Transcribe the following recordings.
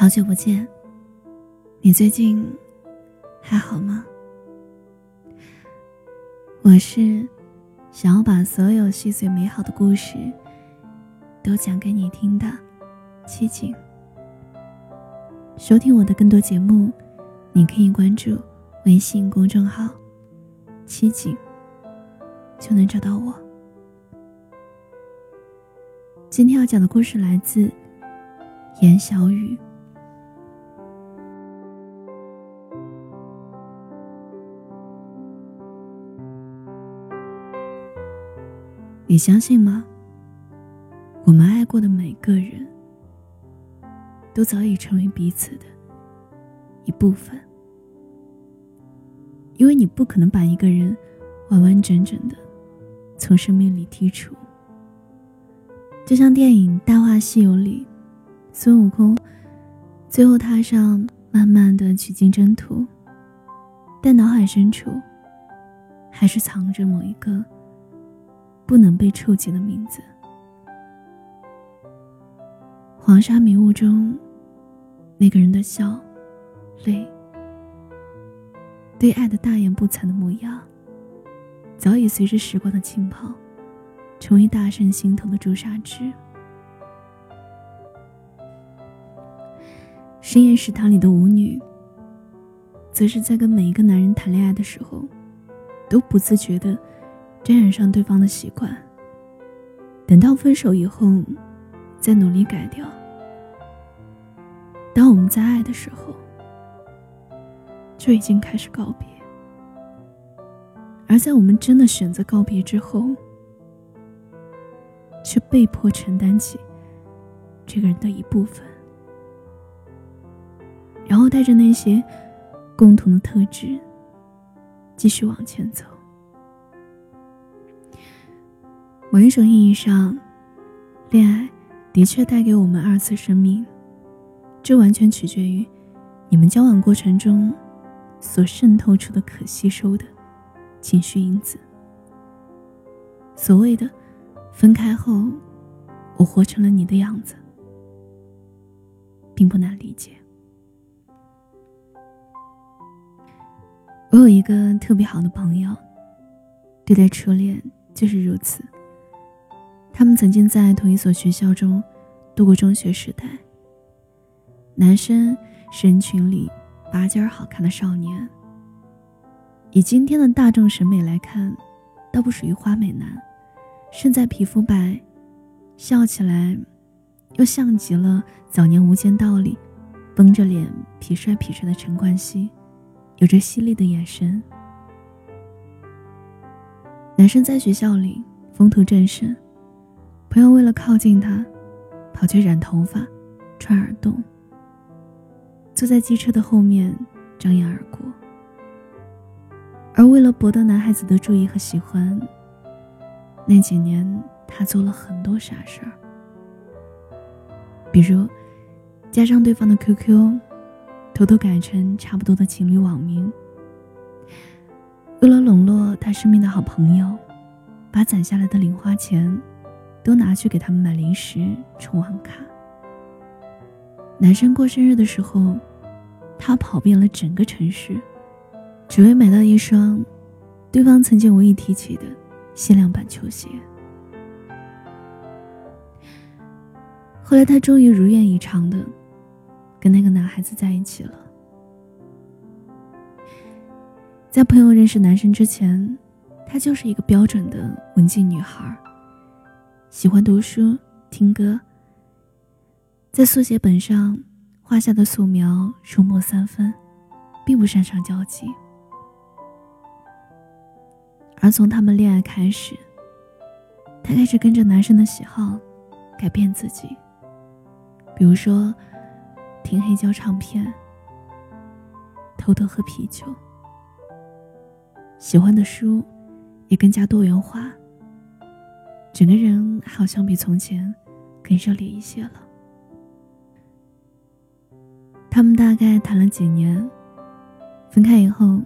好久不见，你最近还好吗？我是想要把所有细碎美好的故事都讲给你听的七景。收听我的更多节目，你可以关注微信公众号“七景”，就能找到我。今天要讲的故事来自严小雨。你相信吗？我们爱过的每个人，都早已成为彼此的一部分。因为你不可能把一个人完完整整的从生命里剔除。就像电影《大话西游》里，孙悟空最后踏上漫漫的取经征途，但脑海深处还是藏着某一个。不能被触及的名字。黄沙迷雾中，那个人的笑、泪，对爱的大言不惭的模样，早已随着时光的浸泡，成为大圣心头的朱砂痣。深夜食堂里的舞女，则是在跟每一个男人谈恋爱的时候，都不自觉的。沾染上对方的习惯，等到分手以后，再努力改掉。当我们在爱的时候，就已经开始告别；而在我们真的选择告别之后，却被迫承担起这个人的一部分，然后带着那些共同的特质，继续往前走。某一种意义上，恋爱的确带给我们二次生命，这完全取决于你们交往过程中所渗透出的可吸收的情绪因子。所谓的分开后，我活成了你的样子，并不难理解。我有一个特别好的朋友，对待初恋就是如此。他们曾经在同一所学校中度过中学时代。男生是人群里拔尖儿好看的少年，以今天的大众审美来看，倒不属于花美男，胜在皮肤白，笑起来又像极了早年《无间道》里绷着脸痞帅痞帅的陈冠希，有着犀利的眼神。男生在学校里风头正盛。朋友为了靠近他，跑去染头发、穿耳洞，坐在机车的后面张眼而过。而为了博得男孩子的注意和喜欢，那几年他做了很多傻事儿，比如加上对方的 QQ，偷偷改成差不多的情侣网名。为了笼络他身边的好朋友，把攒下来的零花钱。都拿去给他们买零食、充网卡。男生过生日的时候，他跑遍了整个城市，只为买到一双对方曾经无意提起的限量版球鞋。后来，他终于如愿以偿的跟那个男孩子在一起了。在朋友认识男生之前，她就是一个标准的文静女孩。喜欢读书、听歌，在速写本上画下的素描入墨三分，并不擅长交际。而从他们恋爱开始，他开始跟着男生的喜好改变自己，比如说听黑胶唱片，偷偷喝啤酒，喜欢的书也更加多元化。整个人好像比从前更热烈一些了。他们大概谈了几年，分开以后，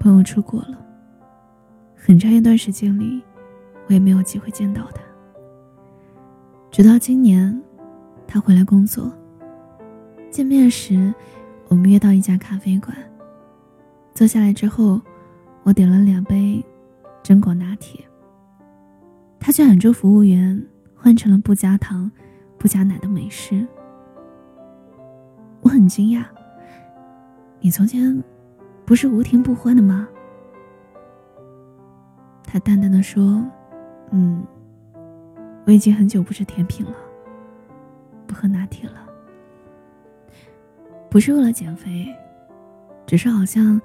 朋友出国了。很长一段时间里，我也没有机会见到他。直到今年，他回来工作，见面时，我们约到一家咖啡馆。坐下来之后，我点了两杯榛果拿铁。他却喊住服务员，换成了不加糖、不加奶的美式。我很惊讶，你从前不是无甜不欢的吗？他淡淡的说：“嗯，我已经很久不吃甜品了，不喝拿铁了。”不是为了减肥，只是好像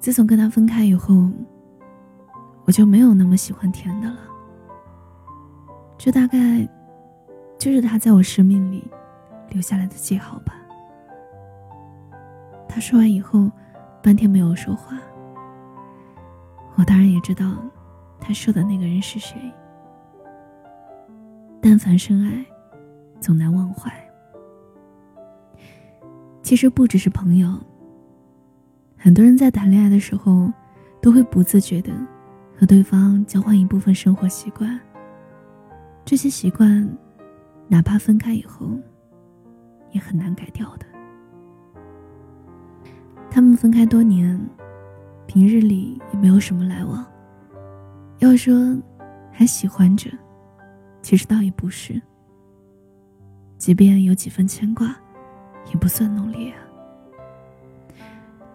自从跟他分开以后，我就没有那么喜欢甜的了。这大概就是他在我生命里留下来的记号吧。他说完以后，半天没有说话。我当然也知道他说的那个人是谁。但凡深爱，总难忘怀。其实不只是朋友，很多人在谈恋爱的时候，都会不自觉的和对方交换一部分生活习惯。这些习惯，哪怕分开以后，也很难改掉的。他们分开多年，平日里也没有什么来往。要说还喜欢着，其实倒也不是。即便有几分牵挂。也不算浓烈啊，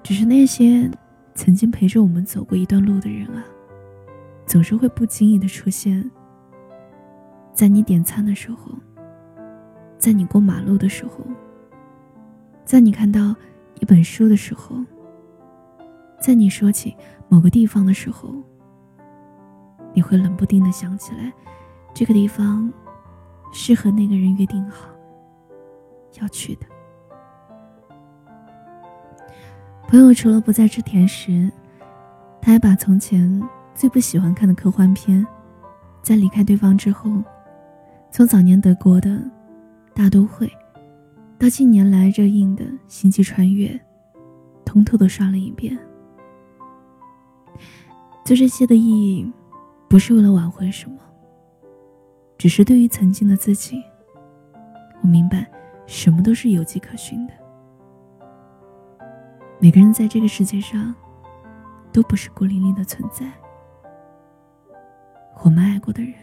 只是那些曾经陪着我们走过一段路的人啊，总是会不经意的出现在你点餐的时候，在你过马路的时候，在你看到一本书的时候，在你说起某个地方的时候，你会冷不丁的想起来，这个地方是和那个人约定好要去的。朋友除了不再吃甜食，他还把从前最不喜欢看的科幻片，在离开对方之后，从早年德国的《大都会》，到近年来热映的《星际穿越》，通透的刷了一遍。做这些的意义，不是为了挽回什么，只是对于曾经的自己，我明白，什么都是有迹可循的。每个人在这个世界上，都不是孤零零的存在。我们爱过的人，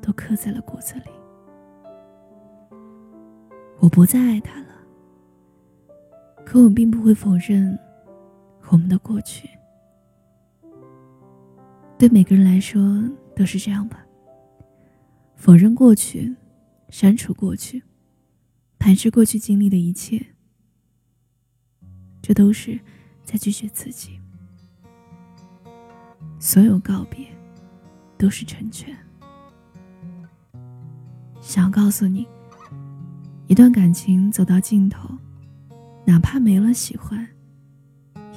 都刻在了骨子里。我不再爱他了，可我并不会否认我们的过去。对每个人来说都是这样吧。否认过去，删除过去，排斥过去经历的一切。这都是在拒绝自己。所有告别，都是成全。想要告诉你，一段感情走到尽头，哪怕没了喜欢，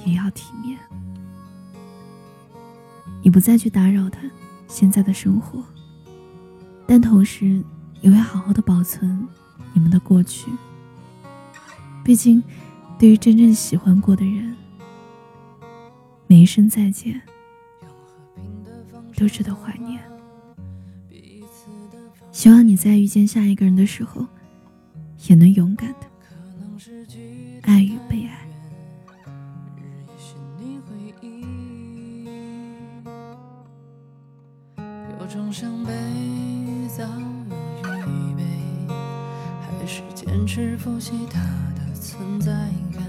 也要体面。你不再去打扰他现在的生活，但同时也会好好的保存你们的过去。毕竟。对于真正喜欢过的人，每一声再见都值得怀念。希望你在遇见下一个人的时候，也能勇敢的爱与被爱。有种伤悲早有预备，还是坚持复习它的存在感。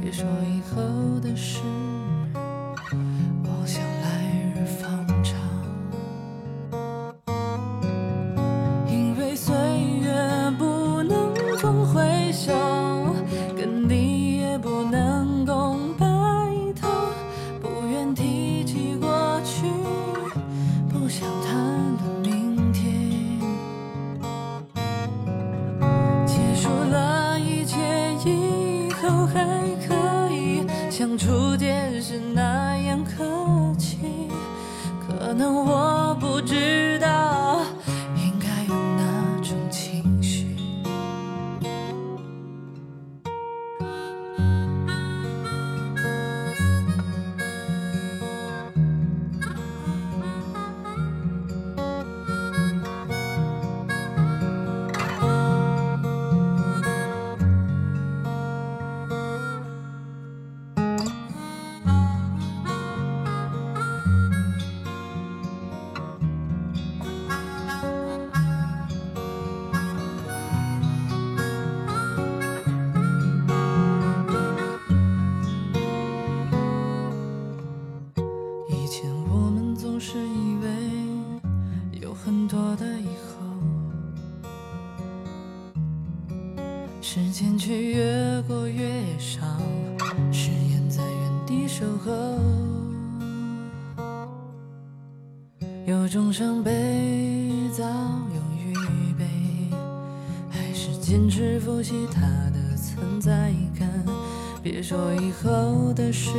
别说以后的事，时间却越过越少，誓言在原地守候。有种伤悲早有预备，还是坚持复习它的存在感。别说以后的事。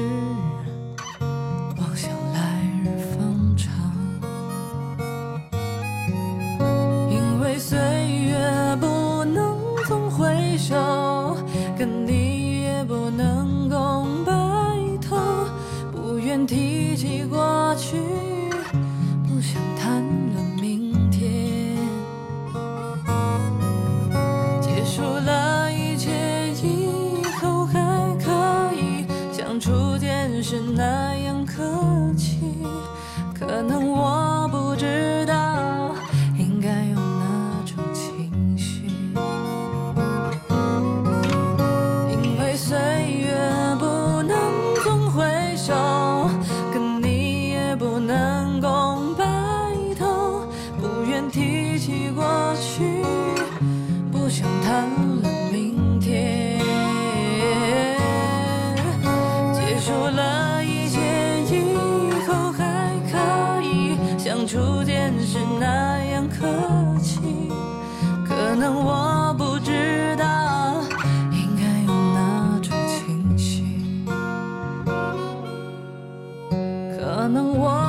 想谈论明天结束了一切以后还可以像初见时那样客气。可能我不知道应该用哪种情绪可能我